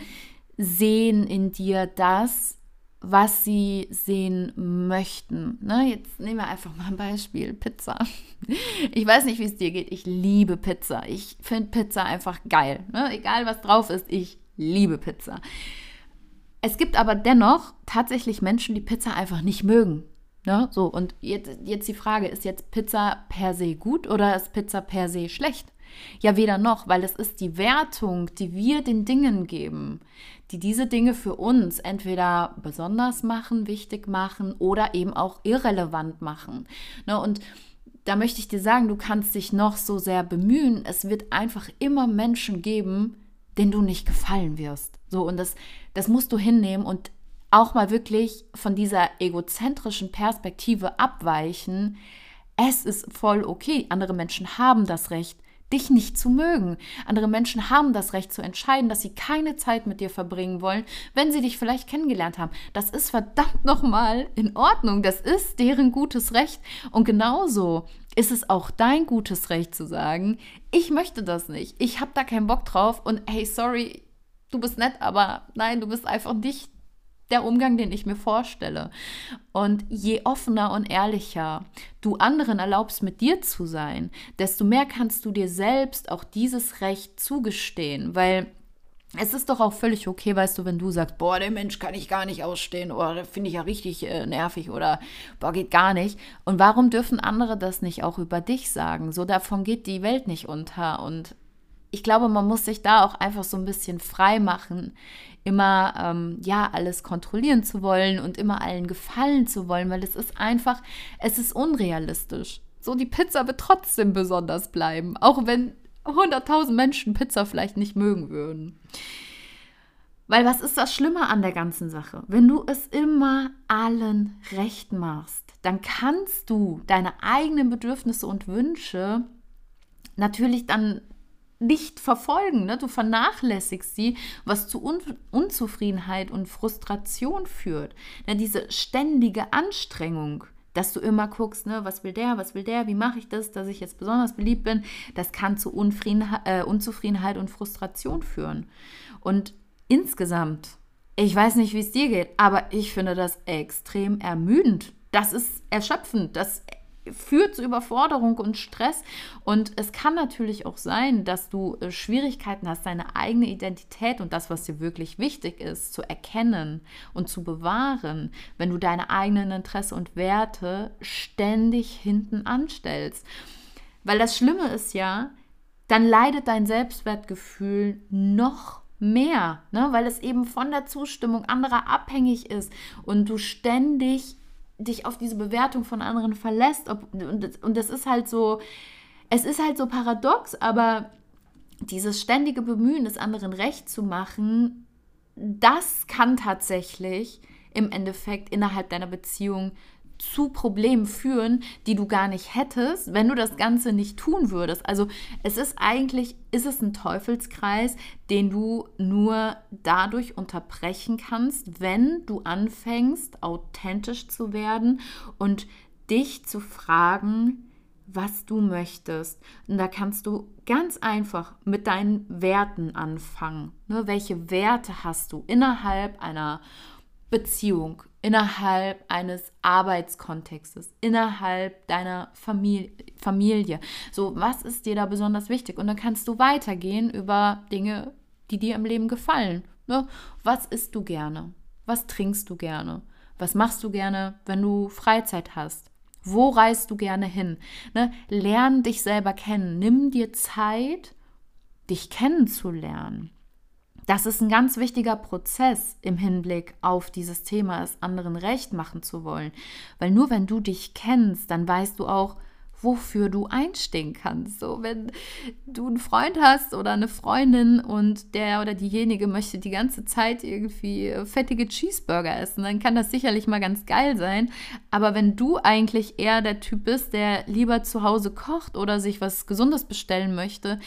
sehen in dir das, was sie sehen möchten. Ne, jetzt nehmen wir einfach mal ein Beispiel: Pizza. [laughs] Ich weiß nicht, wie es dir geht. Ich liebe Pizza. Ich finde Pizza einfach geil. Ne? Egal, was drauf ist, ich liebe Pizza. Es gibt aber dennoch tatsächlich Menschen, die Pizza einfach nicht mögen. Ne? So, und jetzt, jetzt die Frage: Ist jetzt Pizza per se gut oder ist Pizza per se schlecht? Ja, weder noch, weil es ist die Wertung, die wir den Dingen geben, die diese Dinge für uns entweder besonders machen, wichtig machen oder eben auch irrelevant machen. Ne, und da möchte ich dir sagen, du kannst dich noch so sehr bemühen. Es wird einfach immer Menschen geben, denen du nicht gefallen wirst. So, und das, das musst du hinnehmen und auch mal wirklich von dieser egozentrischen Perspektive abweichen. Es ist voll okay. Andere Menschen haben das Recht, dich nicht zu mögen. Andere Menschen haben das Recht zu entscheiden, dass sie keine Zeit mit dir verbringen wollen, wenn sie dich vielleicht kennengelernt haben. Das ist verdammt [laughs] nochmal in Ordnung. Das ist deren gutes Recht. Und genauso ist es auch dein gutes Recht zu sagen, ich möchte das nicht. Ich habe da keinen Bock drauf und hey, sorry, du bist nett, aber nein, du bist einfach nicht der Umgang, den ich mir vorstelle. Und je offener und ehrlicher du anderen erlaubst, mit dir zu sein, desto mehr kannst du dir selbst auch dieses Recht zugestehen, weil es ist doch auch völlig okay, weißt du, wenn du sagst, boah, der Mensch kann ich gar nicht ausstehen oder finde ich ja richtig äh, nervig oder boah, geht gar nicht. Und warum dürfen andere das nicht auch über dich sagen? So davon geht die Welt nicht unter. Und ich glaube, man muss sich da auch einfach so ein bisschen frei machen, immer ähm, ja alles kontrollieren zu wollen und immer allen gefallen zu wollen, weil es ist einfach, es ist unrealistisch. So die Pizza wird trotzdem besonders bleiben, auch wenn 100.000 Menschen Pizza vielleicht nicht mögen würden. Weil was ist das Schlimme an der ganzen Sache? Wenn du es immer allen recht machst, dann kannst du deine eigenen Bedürfnisse und Wünsche natürlich dann nicht verfolgen. Ne? Du vernachlässigst sie, was zu Un Unzufriedenheit und Frustration führt. Ne? Diese ständige Anstrengung, dass du immer guckst, ne, was will der, was will der, wie mache ich das, dass ich jetzt besonders beliebt bin, das kann zu Unfrieden, äh, Unzufriedenheit und Frustration führen. Und insgesamt, ich weiß nicht, wie es dir geht, aber ich finde das extrem ermüdend. Das ist erschöpfend, das führt zu Überforderung und Stress. Und es kann natürlich auch sein, dass du äh, Schwierigkeiten hast, deine eigene Identität und das, was dir wirklich wichtig ist, zu erkennen und zu bewahren, wenn du deine eigenen Interessen und Werte ständig hinten anstellst. Weil das Schlimme ist ja, dann leidet dein Selbstwertgefühl noch mehr, ne? weil es eben von der Zustimmung anderer abhängig ist und du ständig dich auf diese Bewertung von anderen verlässt. Ob, und, und das ist halt so, es ist halt so paradox, aber dieses ständige Bemühen, des anderen recht zu machen, das kann tatsächlich im Endeffekt innerhalb deiner Beziehung zu Problemen führen, die du gar nicht hättest, wenn du das Ganze nicht tun würdest. Also es ist eigentlich, ist es ein Teufelskreis, den du nur dadurch unterbrechen kannst, wenn du anfängst, authentisch zu werden und dich zu fragen, was du möchtest. Und da kannst du ganz einfach mit deinen Werten anfangen. Ne? Welche Werte hast du innerhalb einer Beziehung, innerhalb eines Arbeitskontextes, innerhalb deiner Familie, Familie. So, was ist dir da besonders wichtig? Und dann kannst du weitergehen über Dinge, die dir im Leben gefallen. Ne? Was isst du gerne? Was trinkst du gerne? Was machst du gerne, wenn du Freizeit hast? Wo reist du gerne hin? Ne? Lern dich selber kennen. Nimm dir Zeit, dich kennenzulernen das ist ein ganz wichtiger Prozess im Hinblick auf dieses Thema, es anderen recht machen zu wollen. Weil nur wenn du dich kennst, dann weißt du auch, wofür du einstehen kannst. So, wenn du einen Freund hast oder eine Freundin und der oder diejenige möchte die ganze Zeit irgendwie fettige Cheeseburger essen, dann kann das sicherlich mal ganz geil sein. Aber wenn du eigentlich eher der Typ bist, der lieber zu Hause kocht oder sich was Gesundes bestellen möchte,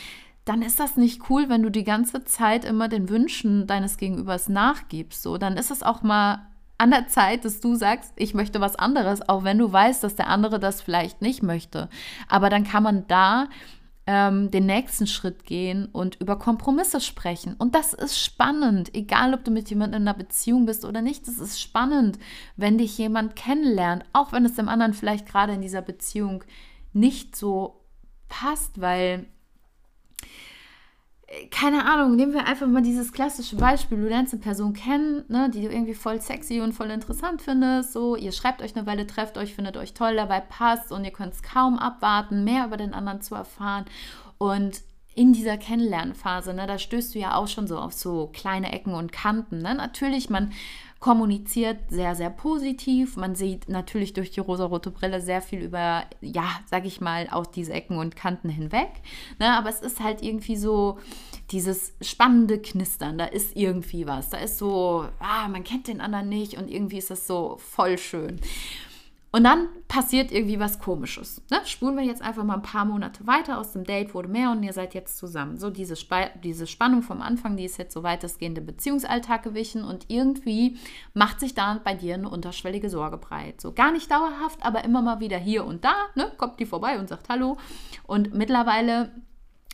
dann ist das nicht cool, wenn du die ganze Zeit immer den Wünschen deines Gegenübers nachgibst. So, dann ist es auch mal an der Zeit, dass du sagst, ich möchte was anderes, auch wenn du weißt, dass der andere das vielleicht nicht möchte. Aber dann kann man da ähm, den nächsten Schritt gehen und über Kompromisse sprechen. Und das ist spannend, egal ob du mit jemandem in einer Beziehung bist oder nicht. Es ist spannend, wenn dich jemand kennenlernt, auch wenn es dem anderen vielleicht gerade in dieser Beziehung nicht so passt, weil keine Ahnung, nehmen wir einfach mal dieses klassische Beispiel. Du lernst eine Person kennen, ne, die du irgendwie voll sexy und voll interessant findest. So, ihr schreibt euch eine Weile, trefft euch, findet euch toll, dabei passt und ihr könnt es kaum abwarten, mehr über den anderen zu erfahren. Und in dieser Kennenlernphase, ne, da stößt du ja auch schon so auf so kleine Ecken und Kanten. Ne? Natürlich, man kommuniziert sehr, sehr positiv. Man sieht natürlich durch die rosarote Brille sehr viel über, ja, sag ich mal, auch diese Ecken und Kanten hinweg. Ne? Aber es ist halt irgendwie so dieses spannende Knistern. Da ist irgendwie was. Da ist so, ah, man kennt den anderen nicht und irgendwie ist das so voll schön. Und dann passiert irgendwie was Komisches. Ne? Spulen wir jetzt einfach mal ein paar Monate weiter. Aus dem Date wurde mehr und ihr seid jetzt zusammen. So diese, Sp diese Spannung vom Anfang, die ist jetzt so weitestgehend im Beziehungsalltag gewichen und irgendwie macht sich da bei dir eine unterschwellige Sorge breit. So gar nicht dauerhaft, aber immer mal wieder hier und da. Ne? Kommt die vorbei und sagt Hallo. Und mittlerweile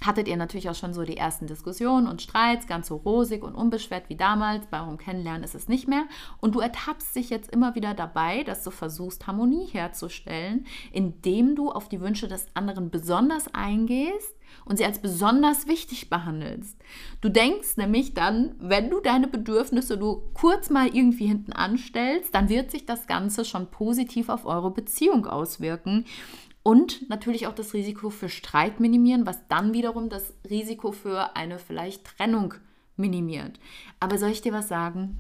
hattet ihr natürlich auch schon so die ersten Diskussionen und Streits, ganz so rosig und unbeschwert wie damals. Bei eurem Kennenlernen ist es nicht mehr. Und du ertappst dich jetzt immer wieder dabei, dass du versuchst, Harmonie herzustellen, indem du auf die Wünsche des anderen besonders eingehst und sie als besonders wichtig behandelst. Du denkst nämlich dann, wenn du deine Bedürfnisse nur kurz mal irgendwie hinten anstellst, dann wird sich das Ganze schon positiv auf eure Beziehung auswirken. Und natürlich auch das Risiko für Streit minimieren, was dann wiederum das Risiko für eine vielleicht Trennung minimiert. Aber soll ich dir was sagen?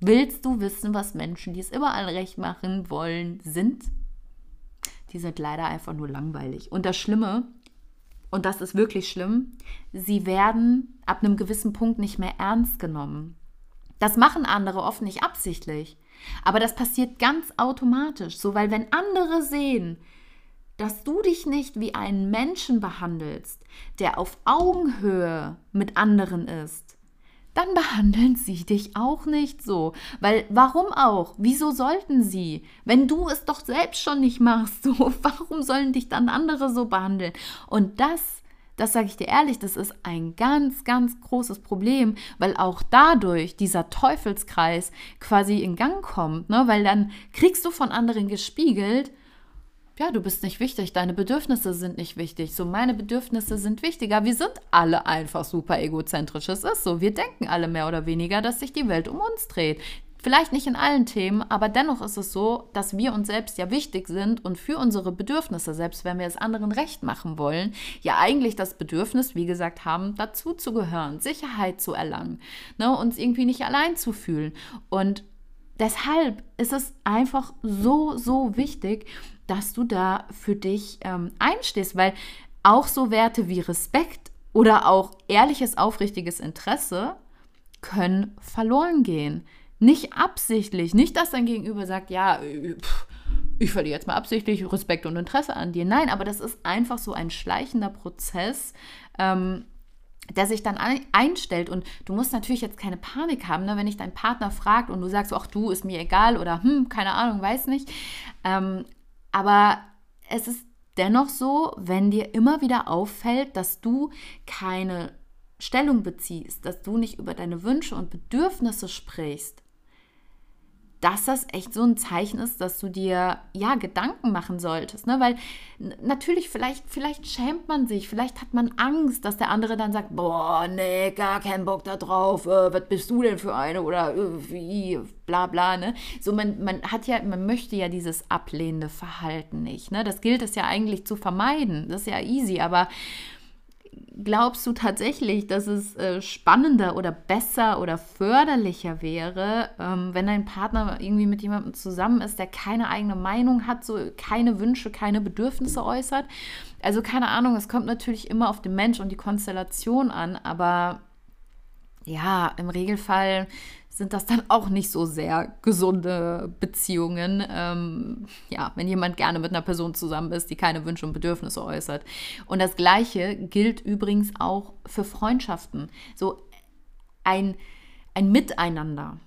Willst du wissen, was Menschen, die es überall recht machen wollen, sind? Die sind leider einfach nur langweilig. Und das Schlimme, und das ist wirklich schlimm, sie werden ab einem gewissen Punkt nicht mehr ernst genommen. Das machen andere oft nicht absichtlich. Aber das passiert ganz automatisch, so weil wenn andere sehen, dass du dich nicht wie einen Menschen behandelst, der auf Augenhöhe mit anderen ist, dann behandeln sie dich auch nicht so. Weil warum auch? Wieso sollten sie? Wenn du es doch selbst schon nicht machst, so, [laughs] warum sollen dich dann andere so behandeln? Und das, das sage ich dir ehrlich, das ist ein ganz, ganz großes Problem, weil auch dadurch dieser Teufelskreis quasi in Gang kommt, ne? weil dann kriegst du von anderen gespiegelt, ja, du bist nicht wichtig, deine Bedürfnisse sind nicht wichtig. So, meine Bedürfnisse sind wichtiger. Wir sind alle einfach super egozentrisch. Es ist so. Wir denken alle mehr oder weniger, dass sich die Welt um uns dreht. Vielleicht nicht in allen Themen, aber dennoch ist es so, dass wir uns selbst ja wichtig sind und für unsere Bedürfnisse, selbst wenn wir es anderen recht machen wollen, ja eigentlich das Bedürfnis, wie gesagt, haben, dazu zu gehören, Sicherheit zu erlangen, ne, uns irgendwie nicht allein zu fühlen. Und deshalb ist es einfach so, so wichtig, dass du da für dich ähm, einstehst, weil auch so Werte wie Respekt oder auch ehrliches, aufrichtiges Interesse können verloren gehen. Nicht absichtlich, nicht, dass dein Gegenüber sagt, ja, äh, ich verliere jetzt mal absichtlich Respekt und Interesse an dir. Nein, aber das ist einfach so ein schleichender Prozess, ähm, der sich dann einstellt. Und du musst natürlich jetzt keine Panik haben, ne? wenn dich dein Partner fragt und du sagst, ach du, ist mir egal oder hm, keine Ahnung, weiß nicht. Ähm, aber es ist dennoch so, wenn dir immer wieder auffällt, dass du keine Stellung beziehst, dass du nicht über deine Wünsche und Bedürfnisse sprichst, dass das echt so ein Zeichen ist, dass du dir ja Gedanken machen solltest, ne? Weil natürlich vielleicht vielleicht schämt man sich, vielleicht hat man Angst, dass der andere dann sagt, boah, nee, gar keinen Bock da drauf, äh, was bist du denn für eine oder äh, wie, bla bla, ne? So man man hat ja man möchte ja dieses ablehnende Verhalten nicht, ne? Das gilt es ja eigentlich zu vermeiden. Das ist ja easy, aber glaubst du tatsächlich, dass es äh, spannender oder besser oder förderlicher wäre, ähm, wenn dein Partner irgendwie mit jemandem zusammen ist, der keine eigene Meinung hat, so keine Wünsche, keine Bedürfnisse äußert? Also keine Ahnung, es kommt natürlich immer auf den Mensch und die Konstellation an, aber ja, im Regelfall sind das dann auch nicht so sehr gesunde Beziehungen. Ähm, ja, wenn jemand gerne mit einer Person zusammen ist, die keine Wünsche und Bedürfnisse äußert. Und das Gleiche gilt übrigens auch für Freundschaften. So ein, ein Miteinander.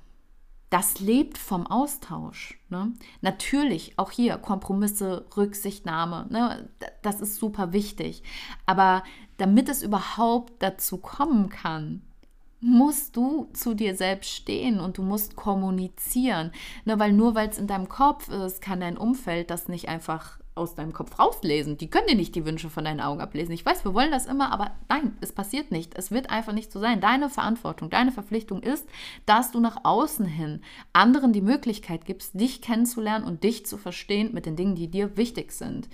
das lebt vom Austausch. Ne? Natürlich auch hier Kompromisse, Rücksichtnahme, ne? das ist super wichtig. Aber damit es überhaupt dazu kommen kann, musst du zu dir selbst stehen und du musst kommunizieren. Ne? Weil nur weil es in deinem Kopf ist, kann dein Umfeld das nicht einfach aus deinem Kopf rauslesen. Die können dir nicht die Wünsche von deinen Augen ablesen. Ich weiß, wir wollen das immer, aber nein, es passiert nicht. Es wird einfach nicht so sein. Deine Verantwortung, deine Verpflichtung ist, dass du nach außen hin anderen die Möglichkeit gibst, dich kennenzulernen und dich zu verstehen mit den Dingen, die dir wichtig sind.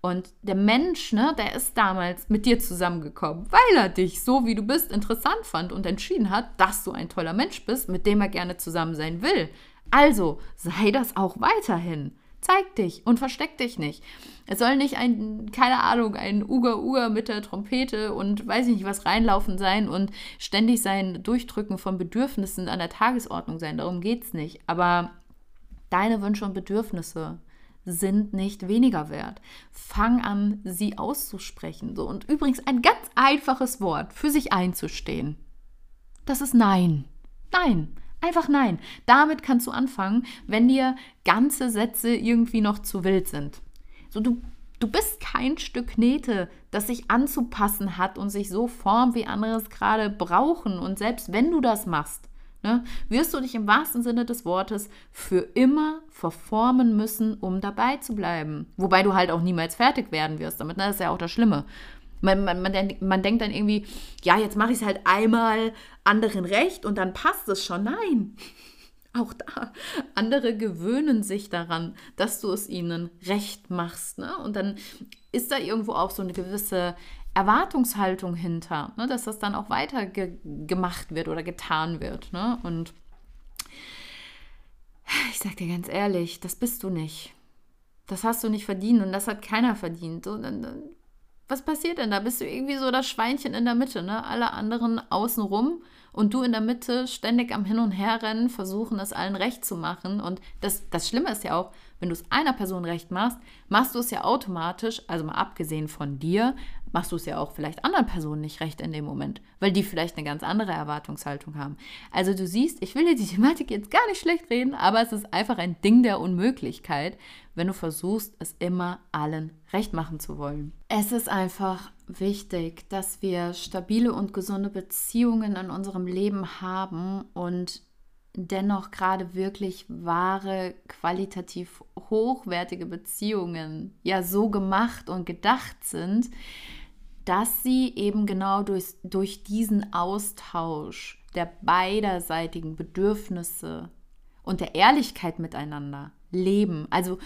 Und der Mensch, ne, der ist damals mit dir zusammengekommen, weil er dich so wie du bist interessant fand und entschieden hat, dass du ein toller Mensch bist, mit dem er gerne zusammen sein will. Also sei das auch weiterhin. Zeig dich und versteck dich nicht. Es soll nicht ein, keine Ahnung, ein Uga-Uga mit der Trompete und weiß ich nicht was reinlaufen sein und ständig sein Durchdrücken von Bedürfnissen an der Tagesordnung sein. Darum geht es nicht. Aber deine Wünsche und Bedürfnisse sind nicht weniger wert. Fang an, sie auszusprechen. So. Und übrigens ein ganz einfaches Wort, für sich einzustehen. Das ist Nein. Nein. Einfach nein. Damit kannst du anfangen, wenn dir ganze Sätze irgendwie noch zu wild sind. So, du, du bist kein Stück Knete, das sich anzupassen hat und sich so formt, wie andere es gerade brauchen. Und selbst wenn du das machst, ne, wirst du dich im wahrsten Sinne des Wortes für immer verformen müssen, um dabei zu bleiben. Wobei du halt auch niemals fertig werden wirst damit. Ne? Das ist ja auch das Schlimme. Man, man, man, man denkt dann irgendwie, ja, jetzt mache ich es halt einmal anderen recht und dann passt es schon. Nein, [laughs] auch da. Andere gewöhnen sich daran, dass du es ihnen recht machst. Ne? Und dann ist da irgendwo auch so eine gewisse Erwartungshaltung hinter, ne? dass das dann auch weiter ge gemacht wird oder getan wird. Ne? Und ich sag dir ganz ehrlich, das bist du nicht. Das hast du nicht verdient und das hat keiner verdient. So, dann, dann was passiert denn da? Bist du irgendwie so das Schweinchen in der Mitte, ne? Alle anderen außenrum und du in der Mitte ständig am Hin und Her rennen, versuchen es allen recht zu machen. Und das, das Schlimme ist ja auch, wenn du es einer Person recht machst, machst du es ja automatisch, also mal abgesehen von dir, machst du es ja auch vielleicht anderen Personen nicht recht in dem Moment, weil die vielleicht eine ganz andere Erwartungshaltung haben. Also du siehst, ich will dir die Thematik jetzt gar nicht schlecht reden, aber es ist einfach ein Ding der Unmöglichkeit, wenn du versuchst, es immer allen recht machen zu wollen. Es ist einfach wichtig, dass wir stabile und gesunde Beziehungen in unserem Leben haben und dennoch gerade wirklich wahre, qualitativ hochwertige Beziehungen ja so gemacht und gedacht sind, dass sie eben genau durch, durch diesen Austausch der beiderseitigen Bedürfnisse und der Ehrlichkeit miteinander leben. Also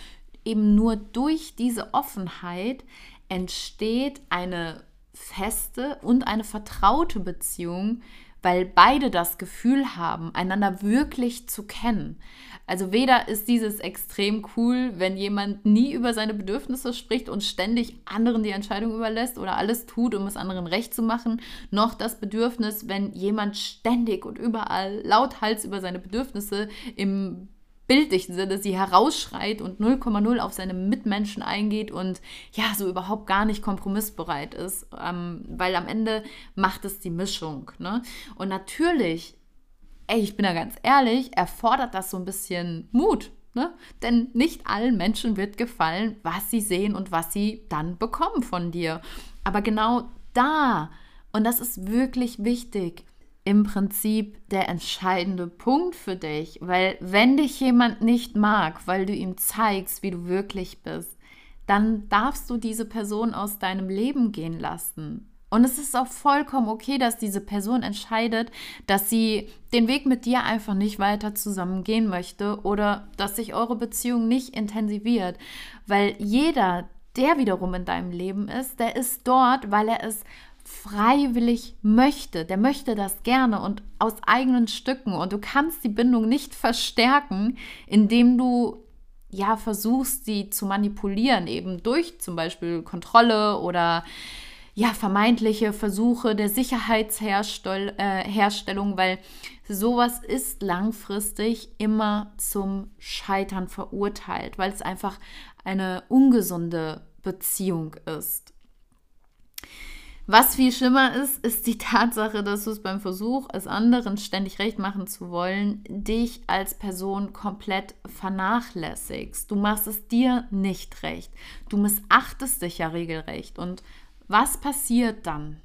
eben nur durch diese Offenheit entsteht eine feste und eine vertraute Beziehung, weil beide das Gefühl haben, einander wirklich zu kennen. Also weder ist dieses extrem cool, wenn jemand nie über seine Bedürfnisse spricht und ständig anderen die Entscheidung überlässt oder alles tut, um es anderen recht zu machen, noch das Bedürfnis, wenn jemand ständig und überall lauthals über seine Bedürfnisse im bildlichen Sinne sie herausschreit und 0,0 auf seine Mitmenschen eingeht und ja, so überhaupt gar nicht kompromissbereit ist, ähm, weil am Ende macht es die Mischung. Ne? Und natürlich, ey, ich bin da ganz ehrlich, erfordert das so ein bisschen Mut. Ne? Denn nicht allen Menschen wird gefallen, was sie sehen und was sie dann bekommen von dir. Aber genau da, und das ist wirklich wichtig, im Prinzip der entscheidende Punkt für dich, weil wenn dich jemand nicht mag, weil du ihm zeigst, wie du wirklich bist, dann darfst du diese Person aus deinem Leben gehen lassen. Und es ist auch vollkommen okay, dass diese Person entscheidet, dass sie den Weg mit dir einfach nicht weiter zusammen gehen möchte oder dass sich eure Beziehung nicht intensiviert, weil jeder, der wiederum in deinem Leben ist, der ist dort, weil er es freiwillig möchte, der möchte das gerne und aus eigenen Stücken und du kannst die Bindung nicht verstärken, indem du ja versuchst, sie zu manipulieren, eben durch zum Beispiel Kontrolle oder ja vermeintliche Versuche der Sicherheitsherstellung, äh, weil sowas ist langfristig immer zum Scheitern verurteilt, weil es einfach eine ungesunde Beziehung ist. Was viel schlimmer ist, ist die Tatsache, dass du es beim Versuch, es anderen ständig recht machen zu wollen, dich als Person komplett vernachlässigst. Du machst es dir nicht recht. Du missachtest dich ja regelrecht. Und was passiert dann?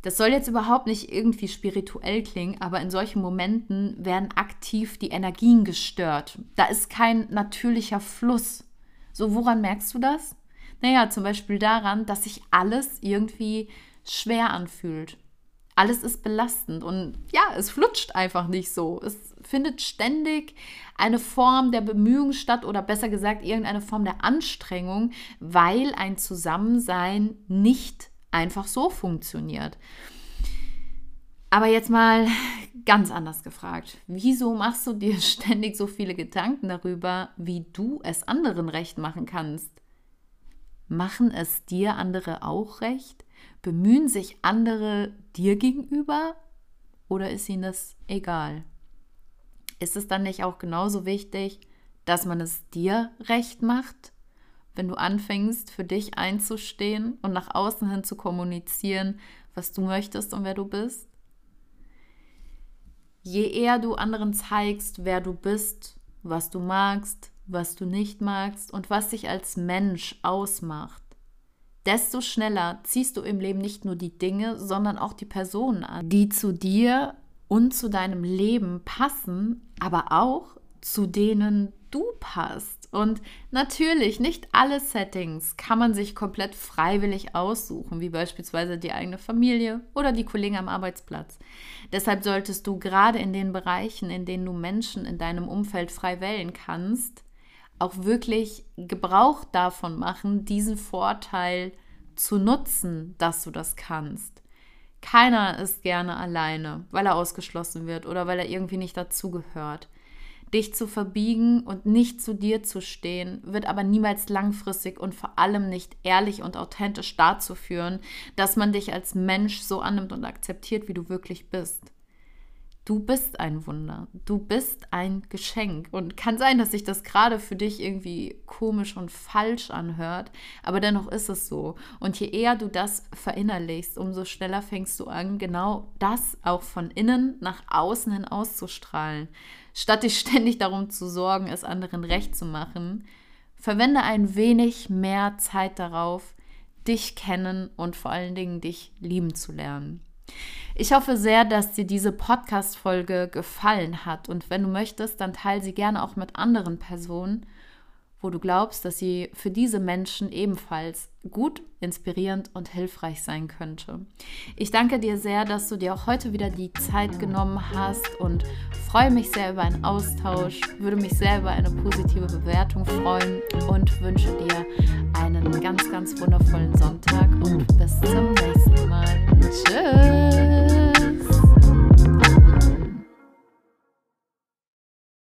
Das soll jetzt überhaupt nicht irgendwie spirituell klingen, aber in solchen Momenten werden aktiv die Energien gestört. Da ist kein natürlicher Fluss. So, woran merkst du das? Naja, zum Beispiel daran, dass sich alles irgendwie schwer anfühlt. Alles ist belastend und ja, es flutscht einfach nicht so. Es findet ständig eine Form der Bemühung statt oder besser gesagt irgendeine Form der Anstrengung, weil ein Zusammensein nicht einfach so funktioniert. Aber jetzt mal ganz anders gefragt. Wieso machst du dir [laughs] ständig so viele Gedanken darüber, wie du es anderen recht machen kannst? Machen es dir andere auch recht? Bemühen sich andere dir gegenüber? Oder ist ihnen das egal? Ist es dann nicht auch genauso wichtig, dass man es dir recht macht, wenn du anfängst, für dich einzustehen und nach außen hin zu kommunizieren, was du möchtest und wer du bist? Je eher du anderen zeigst, wer du bist, was du magst, was du nicht magst und was dich als Mensch ausmacht, desto schneller ziehst du im Leben nicht nur die Dinge, sondern auch die Personen an, die zu dir und zu deinem Leben passen, aber auch zu denen du passt. Und natürlich, nicht alle Settings kann man sich komplett freiwillig aussuchen, wie beispielsweise die eigene Familie oder die Kollegen am Arbeitsplatz. Deshalb solltest du gerade in den Bereichen, in denen du Menschen in deinem Umfeld frei wählen kannst, auch wirklich Gebrauch davon machen, diesen Vorteil zu nutzen, dass du das kannst. Keiner ist gerne alleine, weil er ausgeschlossen wird oder weil er irgendwie nicht dazugehört. Dich zu verbiegen und nicht zu dir zu stehen, wird aber niemals langfristig und vor allem nicht ehrlich und authentisch dazu führen, dass man dich als Mensch so annimmt und akzeptiert, wie du wirklich bist. Du bist ein Wunder. Du bist ein Geschenk. Und kann sein, dass sich das gerade für dich irgendwie komisch und falsch anhört, aber dennoch ist es so. Und je eher du das verinnerlichst, umso schneller fängst du an, genau das auch von innen nach außen hin auszustrahlen. Statt dich [laughs] ständig darum zu sorgen, es anderen recht zu machen, verwende ein wenig mehr Zeit darauf, dich kennen und vor allen Dingen dich lieben zu lernen. Ich hoffe sehr, dass dir diese Podcast-Folge gefallen hat. Und wenn du möchtest, dann teile sie gerne auch mit anderen Personen, wo du glaubst, dass sie für diese Menschen ebenfalls gut, inspirierend und hilfreich sein könnte. Ich danke dir sehr, dass du dir auch heute wieder die Zeit genommen hast und freue mich sehr über einen Austausch, würde mich sehr über eine positive Bewertung freuen und wünsche dir einen ganz, ganz wundervollen Sonntag und bis zum nächsten Mal. Tschüss!